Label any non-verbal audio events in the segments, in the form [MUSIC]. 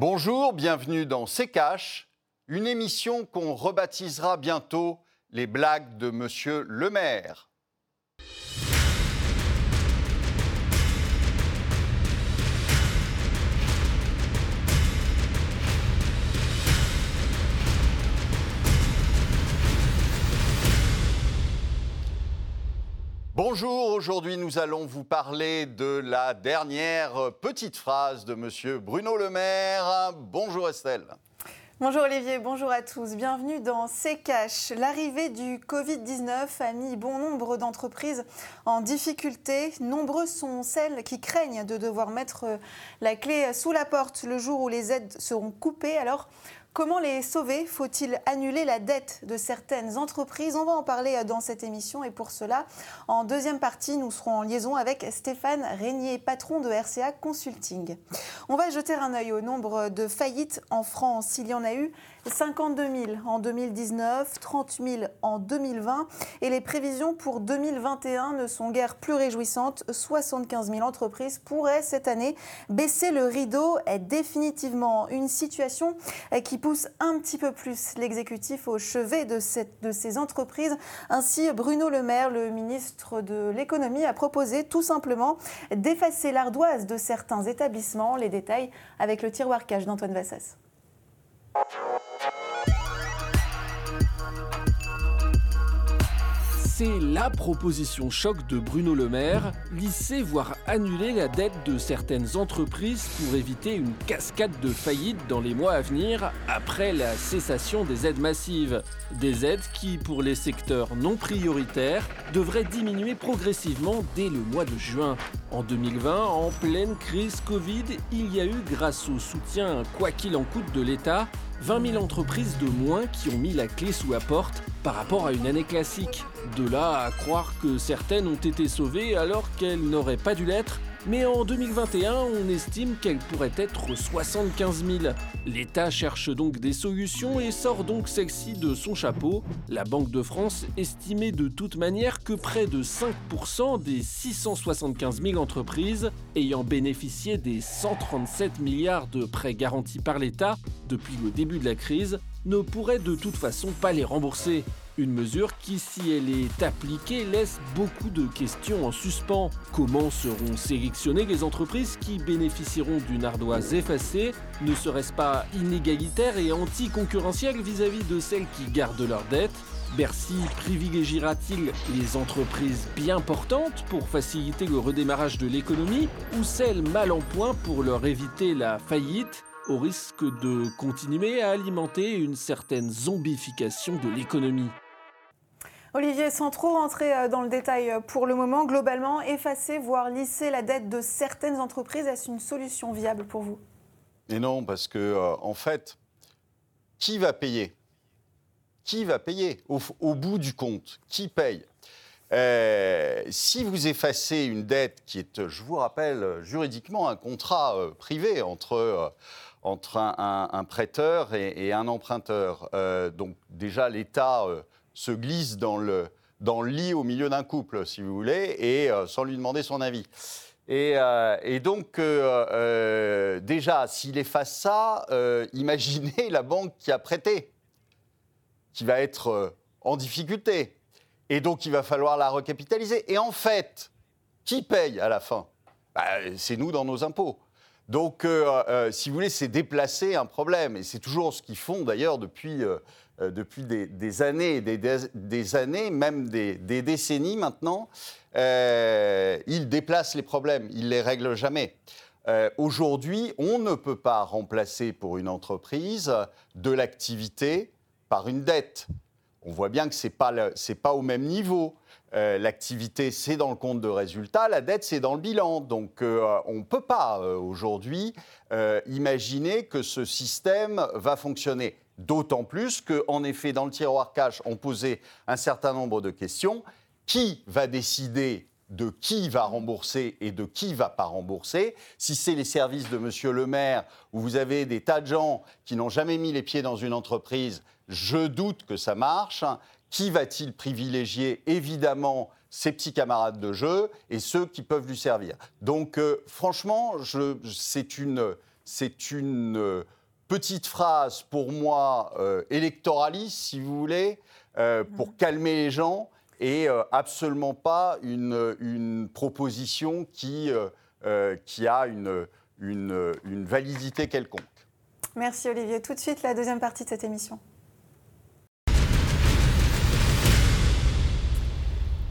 Bonjour, bienvenue dans C'est Cash, une émission qu'on rebaptisera bientôt les blagues de Monsieur le maire. Bonjour, aujourd'hui nous allons vous parler de la dernière petite phrase de Monsieur Bruno Le Maire. Bonjour Estelle. Bonjour Olivier, bonjour à tous. Bienvenue dans C'est Cash. L'arrivée du Covid-19 a mis bon nombre d'entreprises en difficulté. Nombreuses sont celles qui craignent de devoir mettre la clé sous la porte le jour où les aides seront coupées. Comment les sauver? Faut-il annuler la dette de certaines entreprises? On va en parler dans cette émission et pour cela, en deuxième partie, nous serons en liaison avec Stéphane Régnier, patron de RCA Consulting. On va jeter un œil au nombre de faillites en France. Il y en a eu 52 000 en 2019, 30 000 en 2020 et les prévisions pour 2021 ne sont guère plus réjouissantes. 75 000 entreprises pourraient cette année baisser le rideau. Est définitivement une situation qui pousse un petit peu plus l'exécutif au chevet de, ces entreprises. Ainsi, Bruno Le Maire, le ministre de l'économie, a proposé tout simplement d'effacer l'ardoise de certains établissements. Les détails avec le tiroir cache d'Antoine Vassas. Thank you. C'est la proposition choc de Bruno Le Maire, lisser voire annuler la dette de certaines entreprises pour éviter une cascade de faillites dans les mois à venir après la cessation des aides massives. Des aides qui, pour les secteurs non prioritaires, devraient diminuer progressivement dès le mois de juin. En 2020, en pleine crise Covid, il y a eu, grâce au soutien quoi qu'il en coûte de l'État, 20 000 entreprises de moins qui ont mis la clé sous la porte par rapport à une année classique. De là à croire que certaines ont été sauvées alors qu'elles n'auraient pas dû l'être, mais en 2021, on estime qu'elles pourraient être 75 000. L'État cherche donc des solutions et sort donc celle-ci de son chapeau. La Banque de France estimait de toute manière que près de 5% des 675 000 entreprises ayant bénéficié des 137 milliards de prêts garantis par l'État depuis le début de la crise ne pourraient de toute façon pas les rembourser. Une mesure qui, si elle est appliquée, laisse beaucoup de questions en suspens. Comment seront sélectionnées les entreprises qui bénéficieront d'une ardoise effacée Ne serait-ce pas inégalitaire et anticoncurrentiel vis-à-vis de celles qui gardent leurs dettes? Bercy privilégiera-t-il les entreprises bien portantes pour faciliter le redémarrage de l'économie ou celles mal en point pour leur éviter la faillite? Au risque de continuer à alimenter une certaine zombification de l'économie. Olivier, sans trop rentrer euh, dans le détail euh, pour le moment, globalement, effacer, voire lisser la dette de certaines entreprises, est-ce une solution viable pour vous? Et non, parce que, euh, en fait, qui va payer? Qui va payer? Au, bout du compte Qui paye? Si vous effacez une dette qui est, je vous rappelle, juridiquement un contrat privé entre, entre un, prêteur et, un emprunteur, donc déjà l'État se glisse dans le, dans lit au milieu d'un couple, si vous voulez, et euh, sans lui demander son avis. Et, euh, donc, euh, déjà, s'il efface ça, imaginez la banque qui a prêté, qui va être en difficulté. Et donc, il va falloir la recapitaliser. Et en fait, qui paye à la fin? Bah, C'est nous dans nos impôts. Donc, si vous voulez, c'est déplacer un problème. Et c'est toujours ce qu'ils font d'ailleurs depuis euh, depuis des, années, des, des, années, même des, décennies maintenant, euh, il déplace les problèmes, il les règle jamais. Euh, aujourd'hui, on ne peut pas remplacer pour une entreprise de l'activité par une dette. On voit bien que ce n'est pas, au même niveau. L'activité, c'est dans le compte de résultat, la dette, c'est dans le bilan. Donc, on ne peut pas aujourd'hui imaginer que ce système va fonctionner. D'autant plus qu'en effet, dans le tiroir cash, on posait un certain nombre de questions. Qui va décider de qui va rembourser et de qui va pas rembourser? Si c'est les services de Monsieur le maire, où vous avez des tas de gens qui n'ont jamais mis les pieds dans une entreprise, je doute que ça marche. Qui va-t-il privilégier Évidemment, ses petits camarades de jeu et ceux qui peuvent lui servir? Donc, euh, franchement, c'est une c'est une petite phrase pour moi électoraliste, si vous voulez, pour mhm. calmer les gens et absolument pas une, proposition qui, qui a une, une validité quelconque. Merci Olivier. Tout de suite, la deuxième partie de cette émission.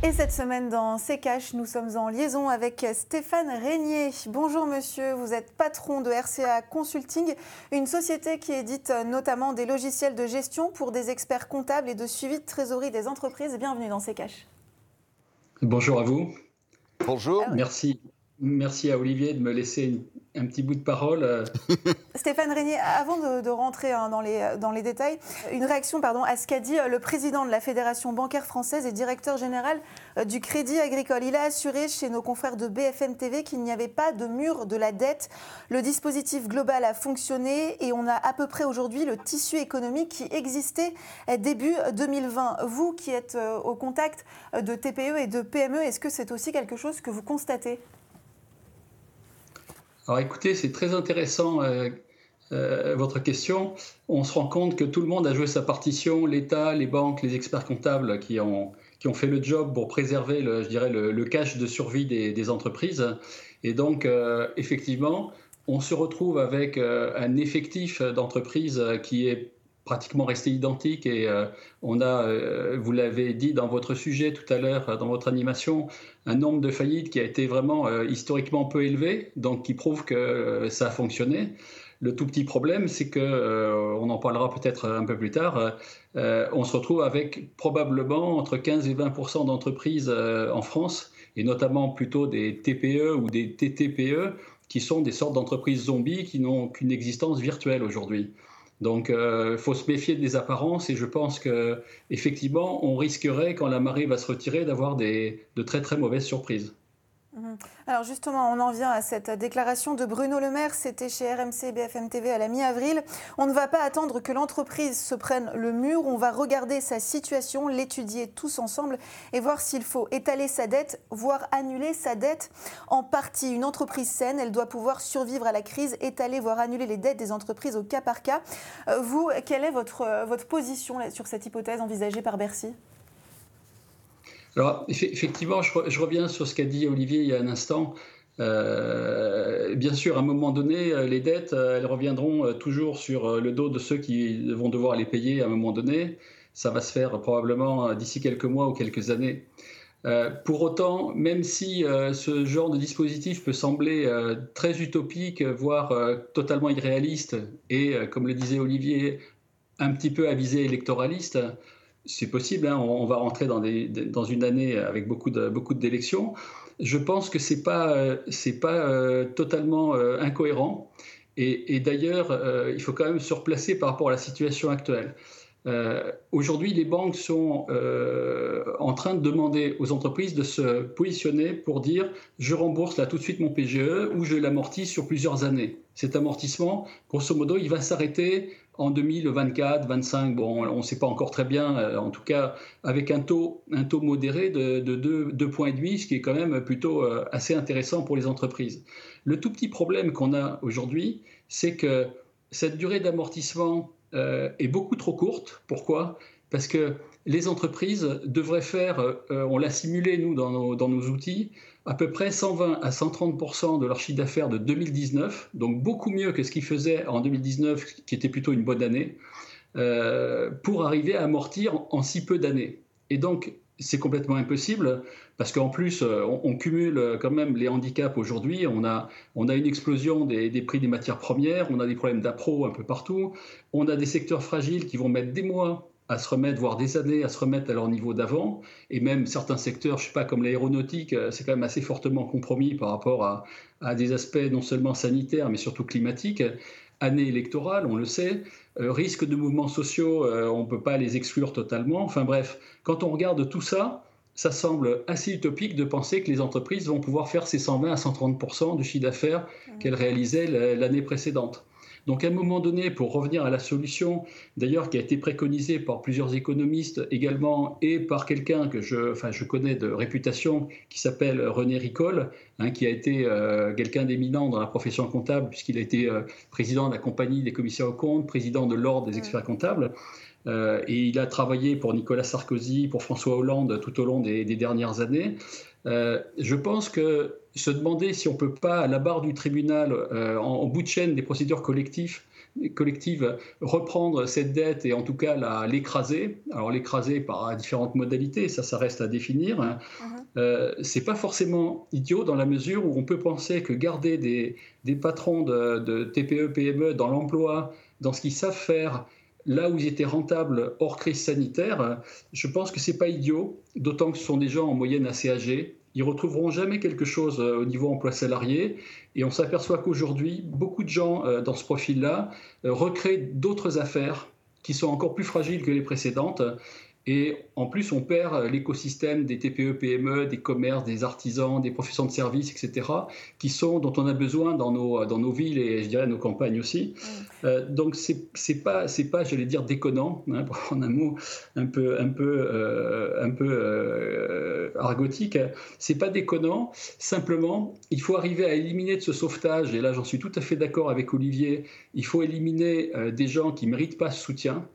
Et cette semaine dans C'est Cash, nous sommes en liaison avec Stéphane Régnier. Bonjour monsieur, vous êtes patron de RCA Consulting, une société qui édite notamment des logiciels de gestion pour des experts comptables et de suivi de trésorerie des entreprises. Bienvenue dans C'est Cash. Bonjour à vous. Bonjour. Merci. Merci à Olivier de me laisser un petit bout de parole. Euh. [LAUGHS] Stéphane Régnier, avant de, rentrer hein, dans, les, détails, une réaction à ce qu'a dit euh, le président de la Fédération bancaire française et directeur général euh, du Crédit Agricole. Il a assuré chez nos confrères de BFM TV qu'il n'y avait pas de mur de la dette. Le dispositif global a fonctionné et on a à peu près aujourd'hui le tissu économique qui existait début 2020. Vous qui êtes au contact de TPE et de PME, est-ce que c'est aussi quelque chose que vous constatez? Alors écoutez, c'est très intéressant euh, euh, votre question. On se rend compte que tout le monde a joué sa partition, l'État, les banques, les experts comptables qui ont, qui ont fait le job pour préserver, le, je dirais, le, cash de survie des, entreprises. Et donc, euh, effectivement, on se retrouve avec un effectif d'entreprise qui est pratiquement resté identique et euh, on a, euh, vous l'avez dit dans votre sujet tout à l'heure, dans votre animation, un nombre de faillites qui a été vraiment euh, historiquement peu élevé, donc qui prouve que ça a fonctionné. Le tout petit problème, c'est que, on en parlera peut-être un peu plus tard, on se retrouve avec probablement entre 15 et 20% d'entreprises en France, et notamment plutôt des TPE ou des TTPE, qui sont des sortes d'entreprises zombies qui n'ont qu'une existence virtuelle aujourd'hui. Donc, il euh, faut se méfier des apparences et je pense que effectivement, on risquerait, quand la marée va se retirer, d'avoir de très très mauvaises surprises. Mhm. Alors justement, on en vient à cette déclaration de Bruno Le Maire, c'était chez RMC BFM TV à la mi-avril. On ne va pas attendre que l'entreprise se prenne le mur, on va regarder sa situation, l'étudier tous ensemble et voir s'il faut étaler sa dette, voire annuler sa dette en partie. Une entreprise saine, elle doit pouvoir survivre à la crise, étaler, voire annuler les dettes des entreprises au cas par cas. Euh, vous, quelle est votre, votre position sur cette hypothèse envisagée par Bercy? Alors, effectivement, je, reviens sur ce qu'a dit Olivier il y a un instant. Euh, bien sûr, à un moment donné, euh, les dettes, euh, elles reviendront toujours sur le dos de ceux qui vont devoir les payer à un moment donné. Ça va se faire probablement d'ici quelques mois ou quelques années. pour autant, même si ce genre de dispositif peut sembler très utopique, voire totalement irréaliste, et, comme le disait Olivier, un petit peu à visée électoraliste, c'est possible, hein, on, va rentrer dans, une année avec beaucoup de d'élections. Je pense que pas c'est pas euh, totalement euh, incohérent. Et, d'ailleurs, euh, il faut quand même se replacer par rapport à la situation actuelle. Aujourd'hui, les banques sont en train de demander aux entreprises de se positionner pour dire je rembourse là tout de suite mon PGE ou je l'amortis sur plusieurs années. Cet amortissement, grosso modo, il va s'arrêter en 2024, 25, bon, on ne sait pas encore très bien, euh, en tout cas avec un taux, un taux modéré de, de 2,8, ce qui est quand même plutôt euh, assez intéressant pour les entreprises. Le tout petit problème qu'on a aujourd'hui, c'est que cette durée d'amortissement euh, est beaucoup trop courte. Pourquoi? Parce que les entreprises devraient faire, on l'a simulé nous dans dans nos outils, à peu près 120 à 130% de leur chiffre d'affaires de 2019, donc beaucoup mieux que ce qu'ils faisaient en 2019, qui était plutôt une bonne année, euh, pour arriver à amortir en, si peu d'années. Et donc, c'est complètement impossible parce qu'en plus, euh, on, cumule quand même les handicaps aujourd'hui. On a, on a une explosion des, des prix des matières premières, on a des problèmes d'appro un peu partout, on a des secteurs fragiles qui vont mettre des mois à se remettre, voire des années à se remettre à leur niveau d'avant, et même certains secteurs, je sais pas, comme l'aéronautique, euh, c'est quand même assez fortement compromis par rapport à, des aspects non seulement sanitaires, mais surtout climatiques. Année électorale, on le sait, euh, risque de mouvements sociaux, euh, on ne peut pas les exclure totalement. Enfin bref, quand on regarde tout ça, ça semble assez utopique de penser que les entreprises vont pouvoir faire ces 120 à 130% du chiffre d'affaires qu'elles réalisaient l'année précédente. Donc à un moment donné, pour revenir à la solution, d'ailleurs qui a été préconisée par plusieurs économistes également et par quelqu'un que je, enfin, je connais de réputation qui s'appelle René Ricol, hein, qui a été euh, quelqu'un d'éminent dans la profession comptable, puisqu'il a été euh, président de la compagnie des commissaires aux comptes, président de l'ordre des experts comptables. et il a travaillé pour Nicolas Sarkozy, pour François Hollande tout au long des, dernières années. Je pense que se demander si on ne peut pas, à la barre du tribunal, en, en, bout de chaîne des procédures collectives, collective reprendre cette dette et en tout cas l'écraser. Alors l'écraser par différentes modalités, ça, ça reste à définir. Uh-huh. Euh, c'est pas forcément idiot dans la mesure où on peut penser que garder des, des patrons de, de, TPE, PME dans l'emploi, dans ce qu'ils savent faire, là où ils étaient rentables hors crise sanitaire, je pense que c'est pas idiot, d'autant que ce sont des gens en moyenne assez âgés, ils retrouveront jamais quelque chose euh, au niveau emploi salarié. Et on s'aperçoit qu'aujourd'hui, beaucoup de gens euh, dans ce profil-là euh, recréent d'autres affaires qui sont encore plus fragiles que les précédentes et en plus, on perd l'écosystème des TPE, PME, des commerces, des artisans, des professions de services, etc., qui sont, dont on a besoin dans nos, dans nos villes et je dirais nos campagnes aussi. Mm. Euh, donc, c'est n'est pas, pas j'allais dire, déconnant, hein, pour prendre un mot un peu, un peu, euh, un peu euh, argotique. C'est pas déconnant. Simplement, il faut arriver à éliminer de ce sauvetage, et là, j'en suis tout à fait d'accord avec Olivier, il faut éliminer euh, des gens qui ne méritent pas ce soutien.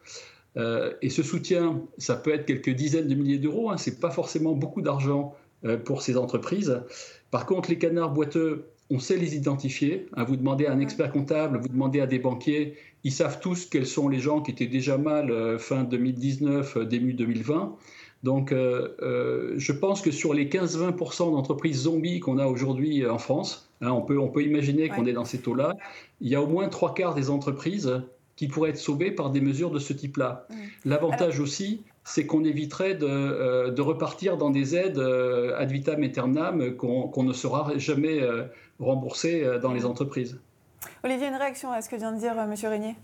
Euh, et ce soutien, ça peut être quelques dizaines de milliers d'euros, hein, ce n'est pas forcément beaucoup d'argent euh, pour ces entreprises. Par contre, les canards boiteux, on sait les identifier. Hein, vous demandez à un expert comptable, vous demandez à des banquiers, ils savent tous quels sont les gens qui étaient déjà mal euh, fin 2019, début 2020. Donc, je pense que sur les 15-20% d'entreprises zombies qu'on a aujourd'hui en France, hein, on, peut, on peut imaginer qu'on est dans ces taux-là, il y a au moins trois quarts des entreprises qui pourraient être sauvés par des mesures de ce type-là. Mmh. L'avantage aussi, c'est qu'on éviterait de, euh, repartir dans des aides euh, ad vitam aeternam qu'on ne saura jamais euh, rembourser dans les entreprises. Olivier, une réaction à ce que vient de dire M. Régnier?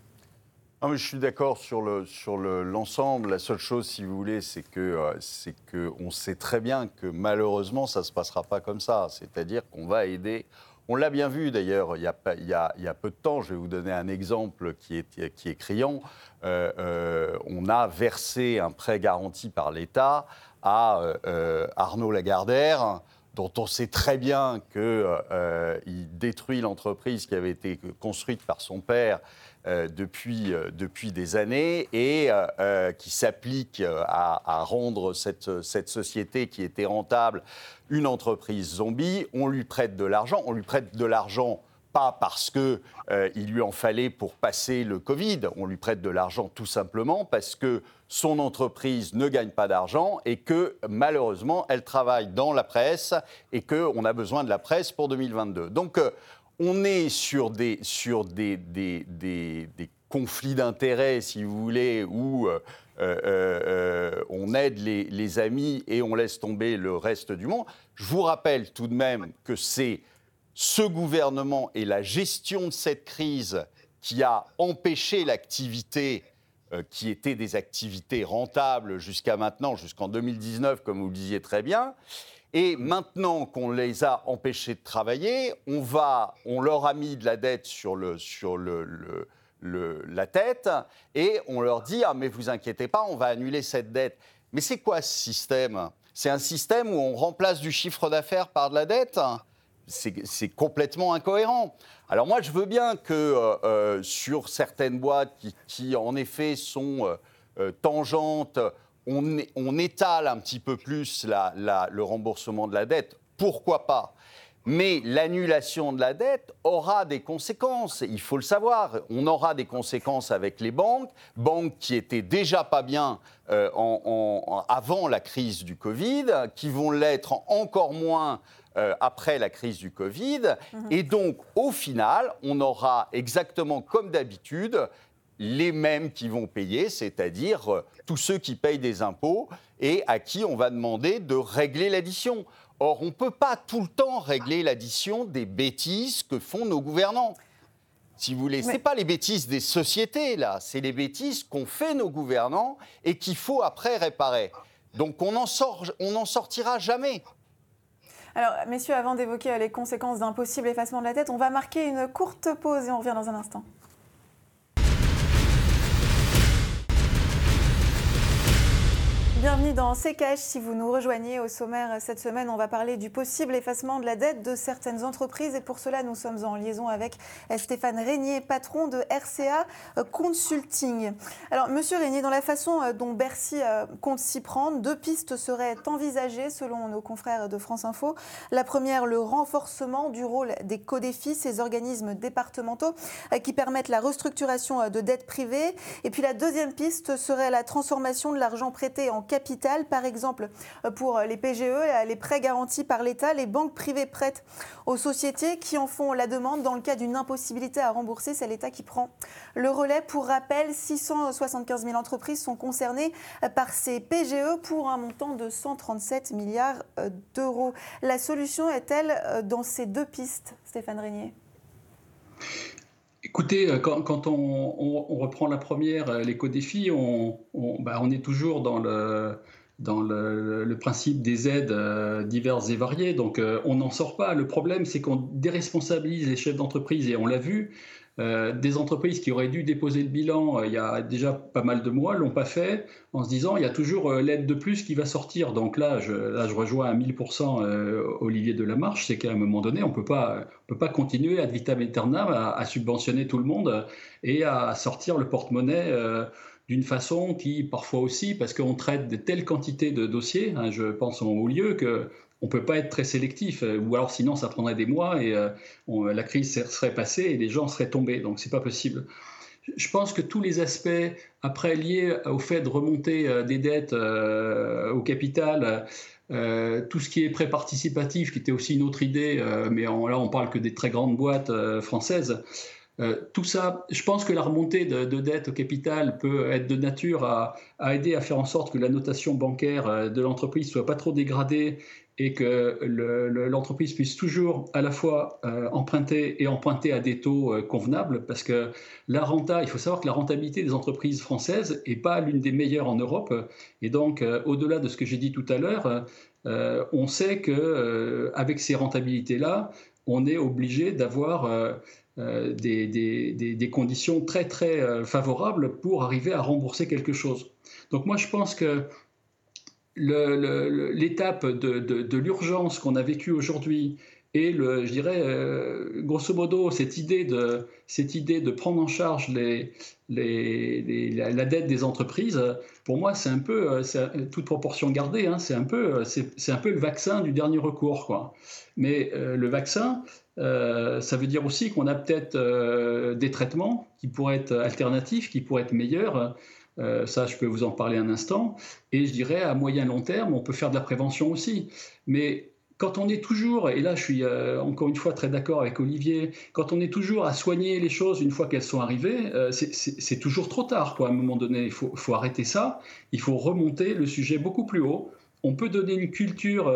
Je suis d'accord sur le sur l'ensemble. La seule chose, si vous voulez, c'est que c'est que on sait très bien que malheureusement, ça se passera pas comme ça. C'est-à-dire qu'on va aider on l'a bien vu d'ailleurs il, y a peu de temps, je vais vous donner un exemple qui est, qui est criant. Euh, euh, on a versé un prêt garanti par l'État à euh, Arnaud Lagardère, dont on sait très bien qu'il détruit l'entreprise qui avait été construite par son père depuis, depuis des années et qui s'applique à, rendre cette, cette société qui était rentable une entreprise zombie, on lui prête de l'argent, on lui prête de l'argent pas parce qu'il euh, lui en fallait pour passer le Covid, on lui prête de l'argent tout simplement parce que son entreprise ne gagne pas d'argent et que malheureusement elle travaille dans la presse et qu'on a besoin de la presse pour 2022. Donc euh, on est sur des, sur des, des, des, conflits d'intérêts, si vous voulez, où euh, euh, euh, on aide les, amis et on laisse tomber le reste du monde. Je vous rappelle tout de même que c'est ce gouvernement et la gestion de cette crise qui a empêché l'activité qui était des activités rentables jusqu'à maintenant, jusqu'en 2019, comme vous le disiez très bien. Et maintenant qu'on les a empêchés de travailler, on, va, on leur a mis de la dette sur le, sur le la tête et on leur dit Ah, mais vous inquiétez pas, on va annuler cette dette. Mais c'est quoi ce système? C'est un système où on remplace du chiffre d'affaires par de la dette? C'est complètement incohérent. Alors moi, je veux bien que euh, euh, sur certaines boîtes qui, en effet sont euh, tangentes, on, on, étale un petit peu plus le remboursement de la dette. Pourquoi pas? Mais l'annulation de la dette aura des conséquences, il faut le savoir. On aura des conséquences avec les banques, banques qui étaient déjà pas bien euh, avant la crise du Covid, qui vont l'être encore moins euh, après la crise du Covid. Mhm. Et donc, au final, on aura exactement comme d'habitude les mêmes qui vont payer, c'est-à-dire euh, tous ceux qui payent des impôts et à qui on va demander de régler l'addition. Or, on ne peut pas tout le temps régler l'addition des bêtises que font nos gouvernants. Si vous voulez, ce n'est pas les bêtises des sociétés, là, c'est les bêtises qu'ont fait nos gouvernants et qu'il faut après réparer. Donc on n'en sortira jamais. Alors, messieurs, avant d'évoquer les conséquences d'un possible effacement de la tête, on va marquer une courte pause et on revient dans un instant. Bienvenue dans C'est Si vous nous rejoignez au sommaire cette semaine, on va parler du possible effacement de la dette de certaines entreprises. Et pour cela, nous sommes en liaison avec Stéphane Régnier, patron de RCA Consulting. Alors, monsieur Régnier, dans la façon dont Bercy euh, compte s'y prendre, deux pistes seraient envisagées selon nos confrères de France Info. La première, le renforcement du rôle des CODEFI, ces organismes départementaux euh, qui permettent la restructuration euh, de dettes privées. Et puis la deuxième piste serait la transformation de l'argent prêté en capital, par exemple euh, pour les PGE, les prêts garantis par l'État, les banques privées prêtent aux sociétés qui en font la demande dans le cas d'une impossibilité à rembourser. C'est l'État qui prend le relais. Pour rappel, 675 000 entreprises sont concernées par ces PGE pour un montant de 137 milliards d'euros. La solution est-elle dans ces deux pistes, Stéphane Régnier? Écoutez, euh, quand, on, reprend la première, euh, l'éco-défi, on, bah, on, est toujours dans le, dans le, principe des aides euh, diverses et variées, donc on n'en sort pas. Le problème, c'est qu'on déresponsabilise les chefs d'entreprise, et on l'a vu, euh, des entreprises qui auraient dû déposer le bilan euh, il y a déjà pas mal de mois l'ont pas fait en se disant il y a toujours euh, l'aide de plus qui va sortir. Donc là, je, là, je rejoins à 1000% Olivier Delamarche, c'est qu'à un moment donné, on pas, peut pas continuer ad vitam aeternam à, à, subventionner tout le monde et à sortir le porte-monnaie d'une façon qui, parfois aussi, parce qu'on traite de telles quantités de dossiers, hein, je pense en haut lieu, que on ne peut pas être très sélectif, euh, ou alors sinon ça prendrait des mois et euh, la crise serait passée et les gens seraient tombés. Donc c'est pas possible. Je pense que tous les aspects après liés au fait de remonter euh, des dettes au capital, tout ce qui est prêt participatif, qui était aussi une autre idée, mais là on parle que des très grandes boîtes françaises. tout ça, je pense que la remontée de, de, dette au capital peut être de nature à, à, aider à faire en sorte que la notation bancaire de l'entreprise soit pas trop dégradée et que l'entreprise puisse toujours à la fois euh, emprunter et emprunter à des taux euh, convenables, parce que la renta, il faut savoir que la rentabilité des entreprises françaises n'est pas l'une des meilleures en Europe, et donc euh, au-delà de ce que j'ai dit tout à l'heure, on sait que avec ces rentabilités-là, on est obligé d'avoir des, des, des, conditions très très favorables pour arriver à rembourser quelque chose. Donc moi je pense que l'étape de, l'urgence qu'on a vécue aujourd'hui et le, je dirais, euh, grosso modo, cette idée de, cette idée de prendre en charge la, dette des entreprises, pour moi, c'est un peu, euh, toute proportion gardée, hein, c'est un, peu, euh, c'est, un peu le vaccin du dernier recours. Quoi. Mais le vaccin, ça veut dire aussi qu'on a peut-être des traitements qui pourraient être alternatifs, qui pourraient être meilleurs. Euh, ça, je peux vous en parler un instant. Et je dirais, à moyen long terme, on peut faire de la prévention aussi. Mais quand on est toujours, et là je suis euh, encore une fois très d'accord avec Olivier, quand on est toujours à soigner les choses une fois qu'elles sont arrivées, euh, c'est toujours trop tard. Quoi. À un moment donné, il faut, faut, arrêter ça. Il faut remonter le sujet beaucoup plus haut. On peut donner une culture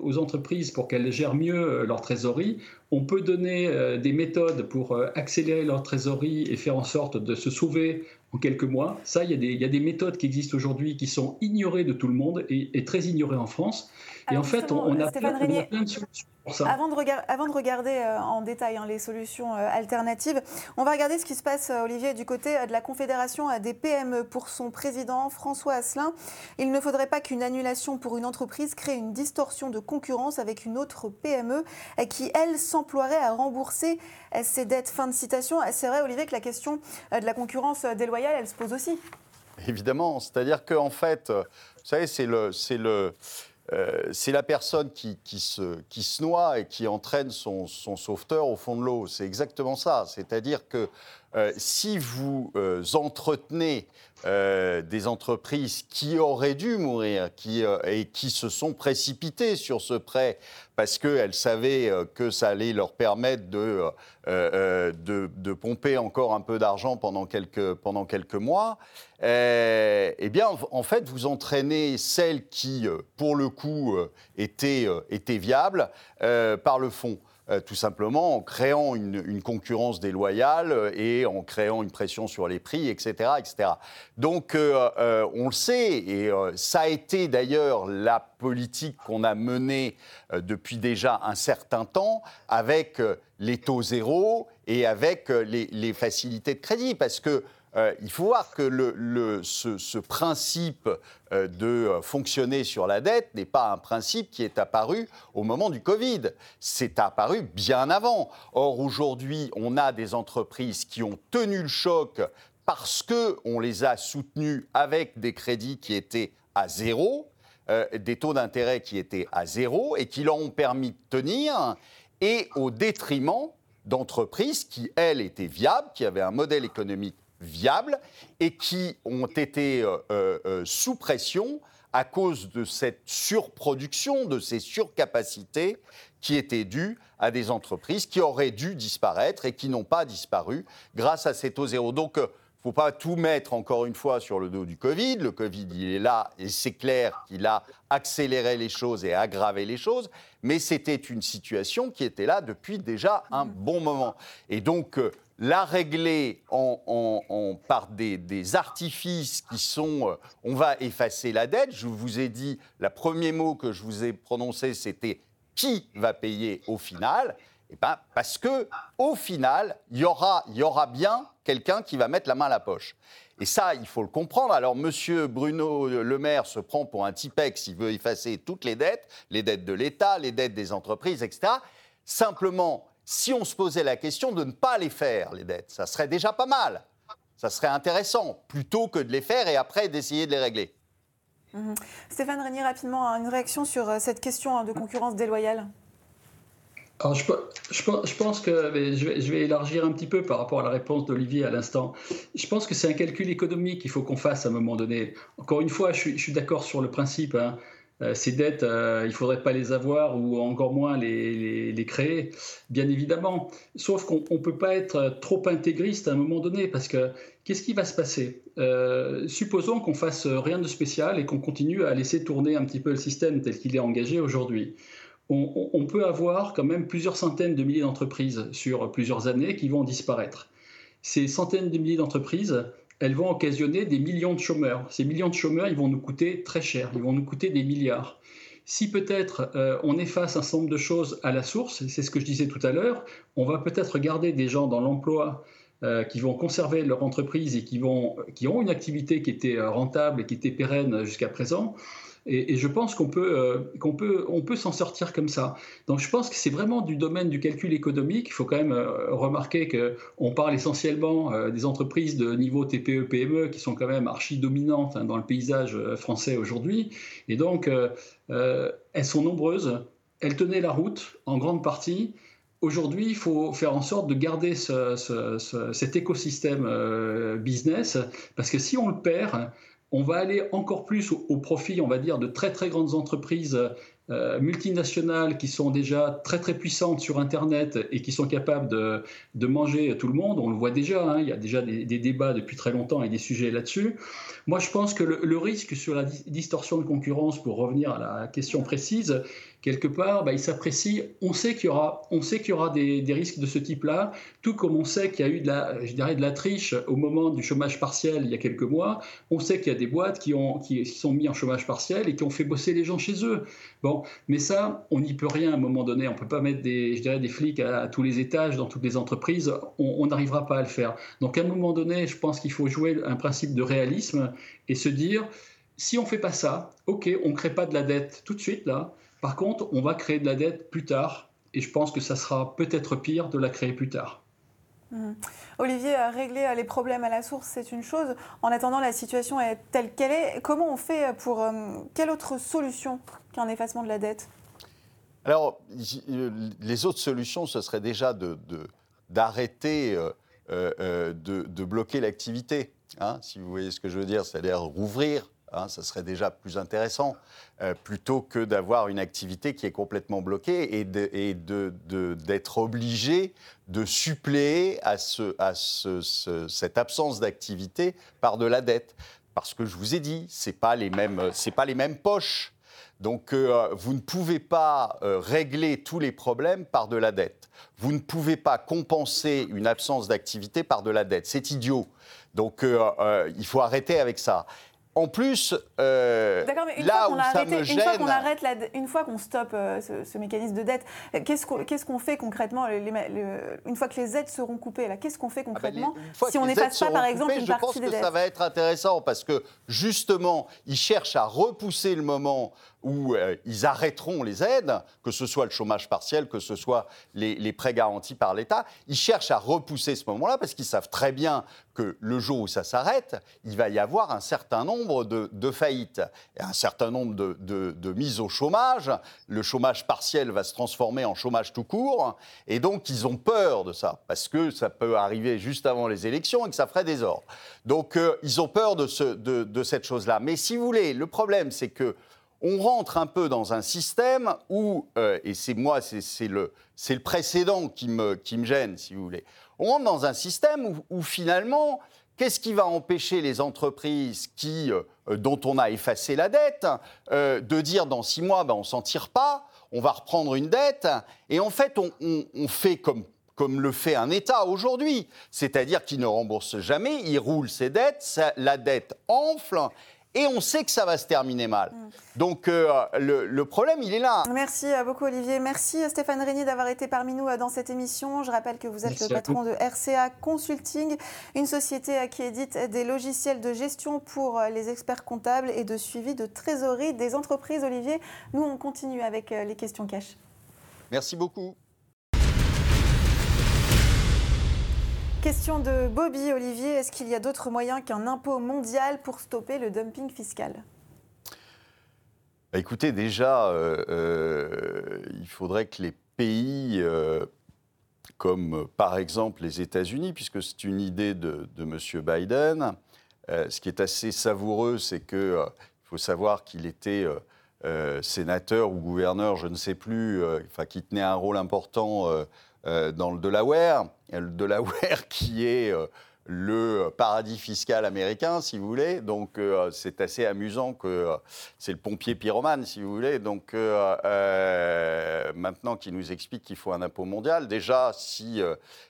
aux entreprises pour qu'elles gèrent mieux leur trésorerie. On peut donner des méthodes pour accélérer leur trésorerie et faire en sorte de se sauver en quelques mois. Ça, il y, a des, méthodes qui existent aujourd'hui qui sont ignorées de tout le monde et, très ignorées en France. et en fait, on, a plein, de solutions pour ça. Avant de, avant de regarder euh, en détail hein, les solutions euh, alternatives, on va regarder ce qui se passe, euh, Olivier, du côté de la Confédération des PME. Pour son président, François Asselin, il ne faudrait pas qu'une annulation pour une entreprise crée une distorsion de concurrence avec une autre PME qui, elle, s'emploierait à rembourser ses dettes. Fin de citation. C'est vrai, Olivier, que la question de la concurrence déloyale elle se pose aussi. Évidemment, c'est-à-dire qu'en fait, vous savez, c'est le, c'est le, euh, c'est la personne qui, qui, se, qui se noie et qui entraîne son, son sauveteur au fond de l'eau. C'est exactement ça. C'est-à-dire que euh, si vous euh, entretenez des entreprises qui auraient dû mourir qui, et qui se sont précipitées sur ce prêt parce qu'elles savaient que ça allait leur permettre de, de, de, pomper encore un peu d'argent pendant quelques, pendant quelques mois, eh bien, en fait, vous entraînez celles qui, pour le coup, étaient, étaient viables par le fond. Euh, tout simplement en créant une, concurrence déloyale euh, et en créant une pression sur les prix, etc. etc. Donc, euh, on le sait, et ça a été d'ailleurs la politique qu'on a menée depuis déjà un certain temps avec les taux zéro et avec les, facilités de crédit. Parce que il faut voir que ce, principe de fonctionner sur la dette n'est pas un principe qui est apparu au moment du Covid. C'est apparu bien avant. Or, aujourd'hui, on a des entreprises qui ont tenu le choc parce qu'on les a soutenues avec des crédits qui étaient à zéro, euh, des taux d'intérêt qui étaient à zéro et qui leur ont permis de tenir, et au détriment d'entreprises qui, elles, étaient viables, qui avaient un modèle économique viable et qui ont été euh, euh, sous pression à cause de cette surproduction, de ces surcapacités qui étaient dues à des entreprises qui auraient dû disparaître et qui n'ont pas disparu grâce à ces taux zéro. Donc, ne faut pas tout mettre encore une fois sur le dos du Covid. Le Covid, il est là et c'est clair qu'il a accéléré les choses et aggravé les choses, mais c'était une situation qui était là depuis déjà un bon moment. Et donc, euh, la régler en, par des, artifices qui sont euh, on va effacer la dette. Je vous ai dit, le premier mot que je vous ai prononcé, c'était qui va payer au final? Eh ben, Parce que au final, il y aura, y aura bien quelqu'un qui va mettre la main à la poche. Et ça, il faut le comprendre. Alors, Monsieur Bruno Le Maire se prend pour un Tipex, il veut effacer toutes les dettes, les dettes de l'État, les dettes des entreprises, etc. Simplement, si on se posait la question de ne pas les faire, les dettes, ça serait déjà pas mal. Ça serait intéressant, plutôt que de les faire et après d'essayer de les régler. Mmh. Stéphane Régnier, rapidement, une réaction sur euh, cette question hein, de concurrence déloyale? Alors, je, je, pense que je vais, je vais, élargir un petit peu par rapport à la réponse d'Olivier à l'instant. Je pense que c'est un calcul économique qu'il faut qu'on fasse à un moment donné. Encore une fois, je suis, je suis d'accord sur le principe. Hein. Euh, ces dettes, euh, il ne faudrait pas les avoir ou encore moins les, créer, bien évidemment. Sauf qu'on ne peut pas être trop intégriste à un moment donné parce que qu'est-ce qui va se passer? Euh, Supposons qu'on fasse rien de spécial et qu'on continue à laisser tourner un petit peu le système tel qu'il est engagé aujourd'hui on, peut avoir quand même plusieurs centaines de milliers d'entreprises sur plusieurs années qui vont disparaître. Ces centaines de milliers d'entreprises, elles vont occasionner des millions de chômeurs. Ces millions de chômeurs, ils vont nous coûter très cher, ils vont nous coûter des milliards. Si peut-être euh, on efface un certain nombre de choses à la source, c'est ce que je disais tout à l'heure, on va peut-être garder des gens dans l'emploi euh, qui vont conserver leur entreprise et qui, vont, qui ont une activité qui était euh, rentable et qui était pérenne jusqu'à présent. Et, je pense qu'on peut, euh, qu'on peut, on peut s'en sortir comme ça. Donc je pense que c'est vraiment du domaine du calcul économique. Il faut quand même euh, remarquer qu'on parle essentiellement euh, des entreprises de niveau TPE-PME qui sont quand même archi dominantes hein, dans le paysage français aujourd'hui. Et donc elles sont nombreuses. Elles tenaient la route en grande partie. Aujourd'hui, il faut faire en sorte de garder cet écosystème business, parce que si on le perd, on va aller encore plus au, profit, on va dire, de très très grandes entreprises euh, multinationales qui sont déjà très très puissantes sur Internet et qui sont capables de, manger tout le monde. On le voit déjà, hein, il y a déjà des, débats depuis très longtemps et des sujets là-dessus. Moi, je pense que le, risque sur la distorsion de concurrence, pour revenir à la question précise, quelque part, bah, il s'apprécie. On sait qu'il y aura, on sait qu'il y aura des, risques de ce type-là, tout comme on sait qu'il y a eu de la, je dirais, de la triche au moment du chômage partiel il y a quelques mois. On sait qu'il y a des boîtes qui, ont, qui sont mis en chômage partiel et qui ont fait bosser les gens chez eux. Bon, mais ça, on n'y peut rien à un moment donné. On peut pas mettre des, je dirais, des flics à, tous les étages dans toutes les entreprises. On n'arrivera pas à le faire. Donc, à un moment donné, je pense qu'il faut jouer un principe de réalisme et se dire si on fait pas ça, ok, on crée pas de la dette tout de suite là. Par contre, on va créer de la dette plus tard, et je pense que ça sera peut-être pire de la créer plus tard. Mmh. Olivier, régler les problèmes à la source, c'est une chose. En attendant, la situation est telle qu'elle est. Comment on fait pour... Euh, quelle autre solution qu'un effacement de la dette? Alors, les autres solutions, ce serait déjà d'arrêter de, euh, euh, de, bloquer l'activité, hein, si vous voyez ce que je veux dire, c'est-à-dire rouvrir Hein, ça serait déjà plus intéressant, euh, plutôt que d'avoir une activité qui est complètement bloquée et d'être obligé de suppléer à, cette absence d'activité par de la dette. Parce que je vous ai dit, ce pas, les mêmes, pas les mêmes poches. Donc euh, vous ne pouvez pas euh, régler tous les problèmes par de la dette. Vous ne pouvez pas compenser une absence d'activité par de la dette. C'est idiot. Donc il faut arrêter avec ça. En plus, euh, là où ça me gêne... Une fois qu'on arrête, une fois qu'on stoppe euh, ce, mécanisme de dette, qu'est-ce qu'on fait concrètement Une fois que les aides seront coupées, qu'est-ce qu'on fait ah ben, concrètement si on n'efface pas, par exemple, une partie des dettes Je pense que ça va être intéressant parce que, justement, ils cherchent à repousser le moment où euh, ils arrêteront les aides, que ce soit le chômage partiel, que ce soit les, prêts garantis par l'État. Ils cherchent à repousser ce moment-là parce qu'ils savent très bien que le jour où ça s'arrête, il va y avoir un certain nombre de, faillites, et un certain nombre de, mises au chômage. Le chômage partiel va se transformer en chômage tout court. Et donc, ils ont peur de ça, parce que ça peut arriver juste avant les élections et que ça ferait des ordres. Donc, euh, ils ont peur de cette chose-là. Mais si vous voulez, le problème, c'est que on rentre un peu dans un système où, euh, et c'est moi, c'est le, précédent qui me, gêne, si vous voulez, on rentre dans un système où, finalement, qu'est-ce qui va empêcher les entreprises qui, euh, dont on a effacé la dette euh, de dire dans six mois, ben, on s'en tire pas, on va reprendre une dette, et en fait, on, fait comme comme le fait un État aujourd'hui, c'est-à-dire qu'il ne rembourse jamais, il roule ses dettes, la dette enfle, et on sait que ça va se terminer mal. Mm. Donc euh, le, problème, il est là. Merci beaucoup Olivier. Merci Stéphane Régnier d'avoir été parmi nous euh, dans cette émission. Je rappelle que vous êtes le patron de RCA Consulting, une société euh, qui édite des logiciels de gestion pour les experts comptables et de suivi de trésorerie des entreprises. Olivier, nous on continue avec les questions cash. Merci beaucoup. Question de Bobby Olivier, est-ce qu'il y a d'autres moyens qu'un impôt mondial pour stopper le dumping fiscal? Bah, Écoutez, déjà, euh, euh, il faudrait que les pays, euh, comme par exemple les États-Unis, puisque c'est une idée de, de M. Biden, ce qui est assez savoureux, c'est qu'il faut savoir qu'il était... sénateur ou gouverneur, je ne sais plus, enfin, qui tenait un rôle important dans le Delaware, Delaware qui est euh, le paradis fiscal américain, si vous voulez. Donc, euh, c'est assez amusant que c'est le pompier pyromane, si vous voulez. Donc, maintenant qu'il nous explique qu'il faut un impôt mondial, déjà, si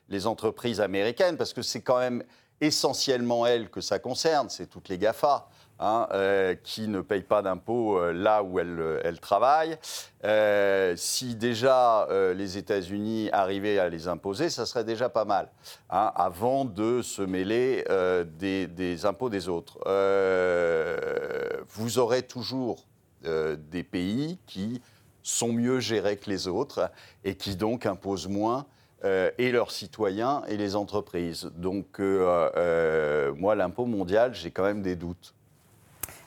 les entreprises américaines, parce que c'est quand même essentiellement elles que ça concerne, c'est toutes les GAFA. Hein, euh, qui ne payent pas d'impôts euh, là où elles, euh, travaillent. si déjà les États-Unis arrivaient à les imposer, ça serait déjà pas mal, hein, avant de se mêler des, impôts des autres. vous aurez toujours des pays qui sont mieux gérés que les autres et qui donc imposent moins et leurs citoyens et les entreprises. Donc, moi, l'impôt mondial, j'ai quand même des doutes.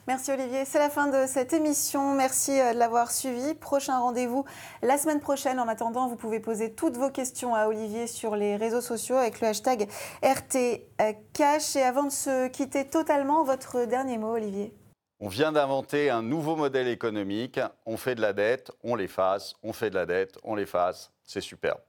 Merci Olivier. C'est la fin de cette émission. Merci euh, de l'avoir suivi. Prochain rendez-vous la semaine prochaine. En attendant, vous pouvez poser toutes vos questions à Olivier sur les réseaux sociaux avec le hashtag RTCash. Et avant de se quitter totalement, votre dernier mot, Olivier. On vient d'inventer un nouveau modèle économique. On fait de la dette, on l'efface. On fait de la dette, on l'efface. C'est superbe.